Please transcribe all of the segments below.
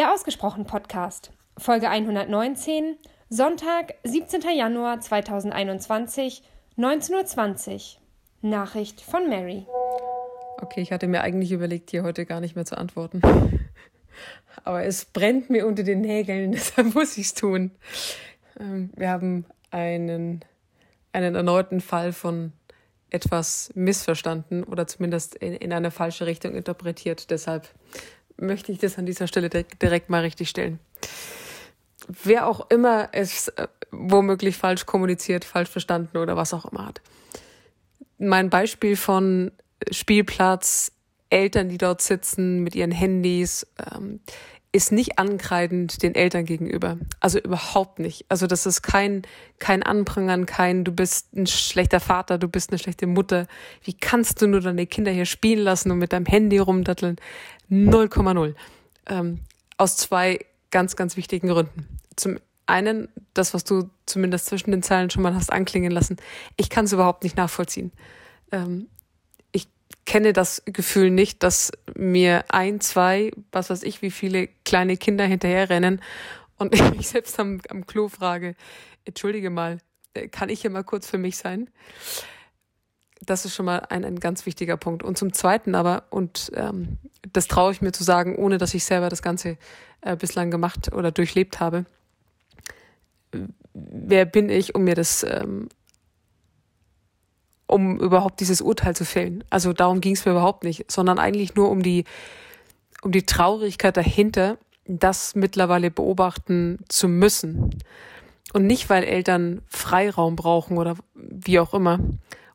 Der Ausgesprochen Podcast, Folge 119, Sonntag, 17. Januar 2021, 19.20 Uhr. Nachricht von Mary. Okay, ich hatte mir eigentlich überlegt, hier heute gar nicht mehr zu antworten. Aber es brennt mir unter den Nägeln, deshalb muss ich es tun. Ähm, wir haben einen, einen erneuten Fall von etwas missverstanden oder zumindest in, in eine falsche Richtung interpretiert. Deshalb möchte ich das an dieser Stelle direkt mal richtig stellen. Wer auch immer es äh, womöglich falsch kommuniziert, falsch verstanden oder was auch immer hat. Mein Beispiel von Spielplatz, Eltern, die dort sitzen mit ihren Handys, ähm, ist nicht ankreidend den Eltern gegenüber. Also überhaupt nicht. Also das ist kein, kein Anprangern, kein, du bist ein schlechter Vater, du bist eine schlechte Mutter. Wie kannst du nur deine Kinder hier spielen lassen und mit deinem Handy rumdatteln? 0,0. Ähm, aus zwei ganz, ganz wichtigen Gründen. Zum einen, das, was du zumindest zwischen den Zeilen schon mal hast anklingen lassen, ich kann es überhaupt nicht nachvollziehen. Ähm, kenne das Gefühl nicht, dass mir ein, zwei, was weiß ich, wie viele kleine Kinder hinterherrennen und ich mich selbst am, am Klo frage, entschuldige mal, äh, kann ich hier mal kurz für mich sein? Das ist schon mal ein, ein ganz wichtiger Punkt. Und zum Zweiten aber, und ähm, das traue ich mir zu sagen, ohne dass ich selber das Ganze äh, bislang gemacht oder durchlebt habe, wer bin ich, um mir das ähm, um überhaupt dieses Urteil zu fällen. Also darum ging es mir überhaupt nicht, sondern eigentlich nur um die, um die Traurigkeit dahinter, das mittlerweile beobachten zu müssen. Und nicht, weil Eltern Freiraum brauchen oder wie auch immer.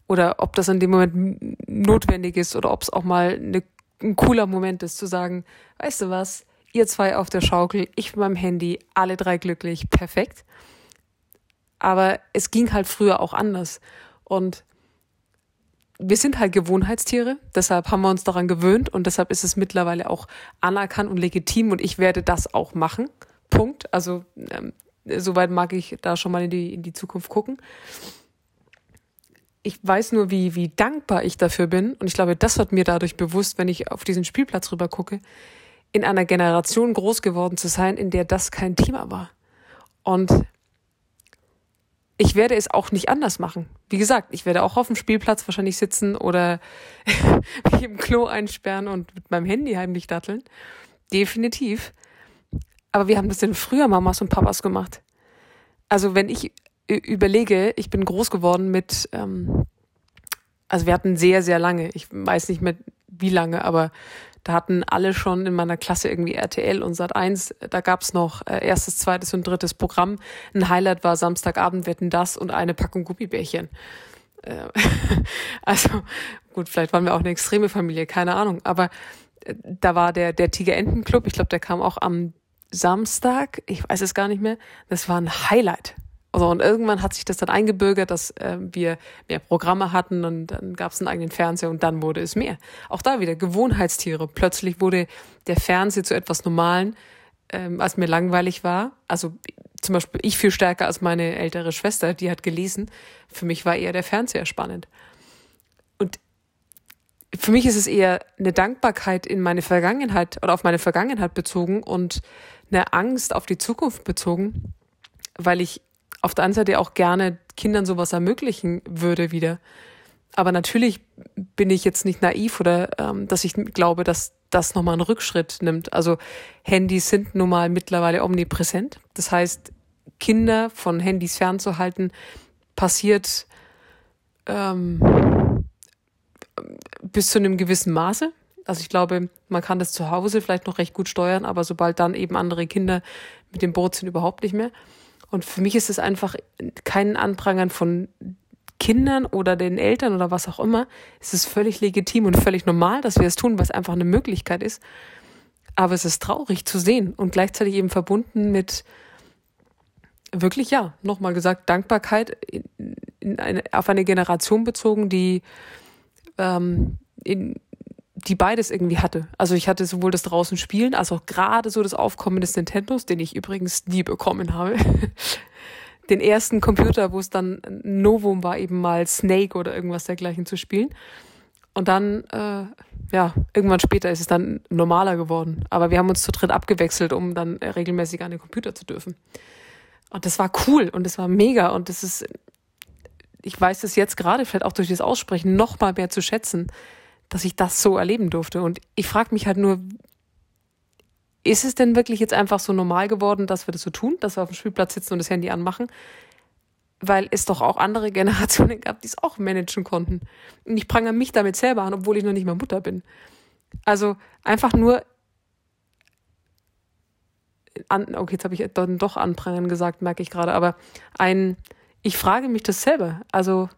Oder ob das in dem Moment notwendig ist oder ob es auch mal eine, ein cooler Moment ist, zu sagen, weißt du was, ihr zwei auf der Schaukel, ich mit meinem Handy, alle drei glücklich, perfekt. Aber es ging halt früher auch anders. Und wir sind halt Gewohnheitstiere, deshalb haben wir uns daran gewöhnt und deshalb ist es mittlerweile auch anerkannt und legitim und ich werde das auch machen. Punkt. Also ähm, soweit mag ich da schon mal in die, in die Zukunft gucken. Ich weiß nur, wie, wie dankbar ich dafür bin und ich glaube, das wird mir dadurch bewusst, wenn ich auf diesen Spielplatz rüber gucke, in einer Generation groß geworden zu sein, in der das kein Thema war. Und ich werde es auch nicht anders machen. Wie gesagt, ich werde auch auf dem Spielplatz wahrscheinlich sitzen oder mich im Klo einsperren und mit meinem Handy heimlich datteln. Definitiv. Aber wir haben das denn früher Mamas und Papas gemacht. Also wenn ich überlege, ich bin groß geworden mit, ähm, also wir hatten sehr, sehr lange, ich weiß nicht mehr wie lange, aber da hatten alle schon in meiner Klasse irgendwie RTL und Sat 1. Da gab's noch äh, erstes, zweites und drittes Programm. Ein Highlight war Samstagabend wetten das und eine Packung Gummibärchen. Äh, also gut, vielleicht waren wir auch eine extreme Familie, keine Ahnung. Aber äh, da war der, der Tiger Enten Club, ich glaube, der kam auch am Samstag, ich weiß es gar nicht mehr. Das war ein Highlight. Also und irgendwann hat sich das dann eingebürgert, dass äh, wir mehr Programme hatten und dann gab es einen eigenen Fernseher und dann wurde es mehr. Auch da wieder Gewohnheitstiere. Plötzlich wurde der Fernseher zu etwas Normalen, ähm, als mir langweilig war. Also zum Beispiel ich viel stärker als meine ältere Schwester, die hat gelesen. Für mich war eher der Fernseher spannend. Und für mich ist es eher eine Dankbarkeit in meine Vergangenheit oder auf meine Vergangenheit bezogen und eine Angst auf die Zukunft bezogen, weil ich auf der anderen Seite auch gerne Kindern sowas ermöglichen würde wieder. Aber natürlich bin ich jetzt nicht naiv oder ähm, dass ich glaube, dass das nochmal einen Rückschritt nimmt. Also Handys sind nun mal mittlerweile omnipräsent. Das heißt, Kinder von Handys fernzuhalten, passiert ähm, bis zu einem gewissen Maße. Also ich glaube, man kann das zu Hause vielleicht noch recht gut steuern, aber sobald dann eben andere Kinder mit dem Boot sind, überhaupt nicht mehr. Und für mich ist es einfach kein Anprangern von Kindern oder den Eltern oder was auch immer. Es ist völlig legitim und völlig normal, dass wir es tun, was einfach eine Möglichkeit ist. Aber es ist traurig zu sehen und gleichzeitig eben verbunden mit wirklich, ja, nochmal gesagt, Dankbarkeit in, in eine, auf eine Generation bezogen, die ähm, in, die beides irgendwie hatte. Also ich hatte sowohl das draußen spielen, als auch gerade so das Aufkommen des Nintendos, den ich übrigens nie bekommen habe. Den ersten Computer, wo es dann Novum war, eben mal Snake oder irgendwas dergleichen zu spielen. Und dann, äh, ja, irgendwann später ist es dann normaler geworden. Aber wir haben uns zu dritt abgewechselt, um dann regelmäßig an den Computer zu dürfen. Und das war cool und das war mega und das ist, ich weiß es jetzt gerade, vielleicht auch durch das Aussprechen, noch mal mehr zu schätzen, dass ich das so erleben durfte. Und ich frage mich halt nur, ist es denn wirklich jetzt einfach so normal geworden, dass wir das so tun, dass wir auf dem Spielplatz sitzen und das Handy anmachen? weil es doch auch andere Generationen gab, die es auch managen konnten. Und ich prangere mich damit selber an, obwohl ich noch nicht mal Mutter bin. Also einfach nur an, okay, jetzt habe ich dann doch anprangern gesagt, merke ich gerade, aber ein, ich frage mich das selber. Also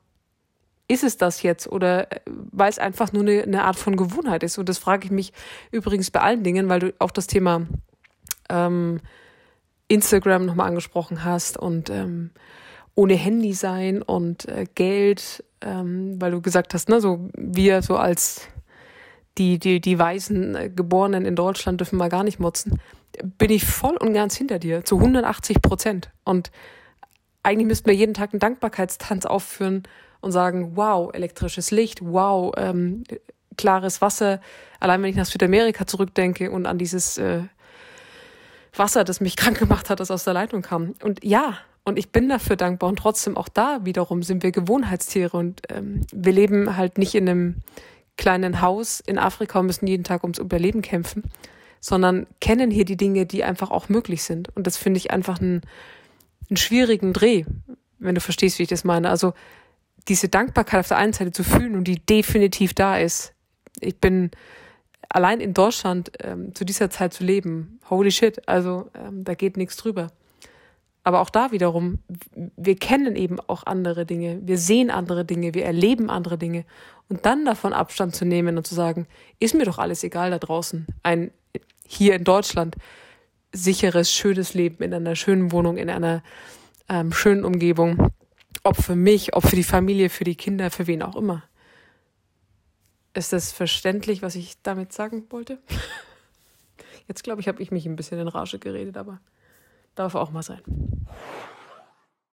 ist es das jetzt oder äh, weil es einfach nur eine, eine Art von Gewohnheit ist? Und das frage ich mich übrigens bei allen Dingen, weil du auch das Thema ähm, Instagram nochmal angesprochen hast und ähm, ohne Handy sein und äh, Geld, ähm, weil du gesagt hast, ne, so wir so als die, die, die weißen äh, Geborenen in Deutschland dürfen mal gar nicht motzen, bin ich voll und ganz hinter dir, zu 180 Prozent. Und eigentlich müssten wir jeden Tag einen Dankbarkeitstanz aufführen und sagen, wow, elektrisches Licht, wow, ähm, klares Wasser. Allein wenn ich nach Südamerika zurückdenke und an dieses äh, Wasser, das mich krank gemacht hat, das aus der Leitung kam. Und ja, und ich bin dafür dankbar. Und trotzdem auch da wiederum sind wir Gewohnheitstiere und ähm, wir leben halt nicht in einem kleinen Haus in Afrika und müssen jeden Tag ums Überleben kämpfen, sondern kennen hier die Dinge, die einfach auch möglich sind. Und das finde ich einfach einen, einen schwierigen Dreh, wenn du verstehst, wie ich das meine. Also diese Dankbarkeit auf der einen Seite zu fühlen und die definitiv da ist. Ich bin allein in Deutschland ähm, zu dieser Zeit zu leben. Holy shit, also ähm, da geht nichts drüber. Aber auch da wiederum, wir kennen eben auch andere Dinge, wir sehen andere Dinge, wir erleben andere Dinge. Und dann davon Abstand zu nehmen und zu sagen, ist mir doch alles egal da draußen. Ein hier in Deutschland sicheres, schönes Leben in einer schönen Wohnung, in einer ähm, schönen Umgebung. Ob für mich, ob für die Familie, für die Kinder, für wen auch immer. Ist das verständlich, was ich damit sagen wollte? Jetzt glaube ich, habe ich mich ein bisschen in Rage geredet, aber darf auch mal sein.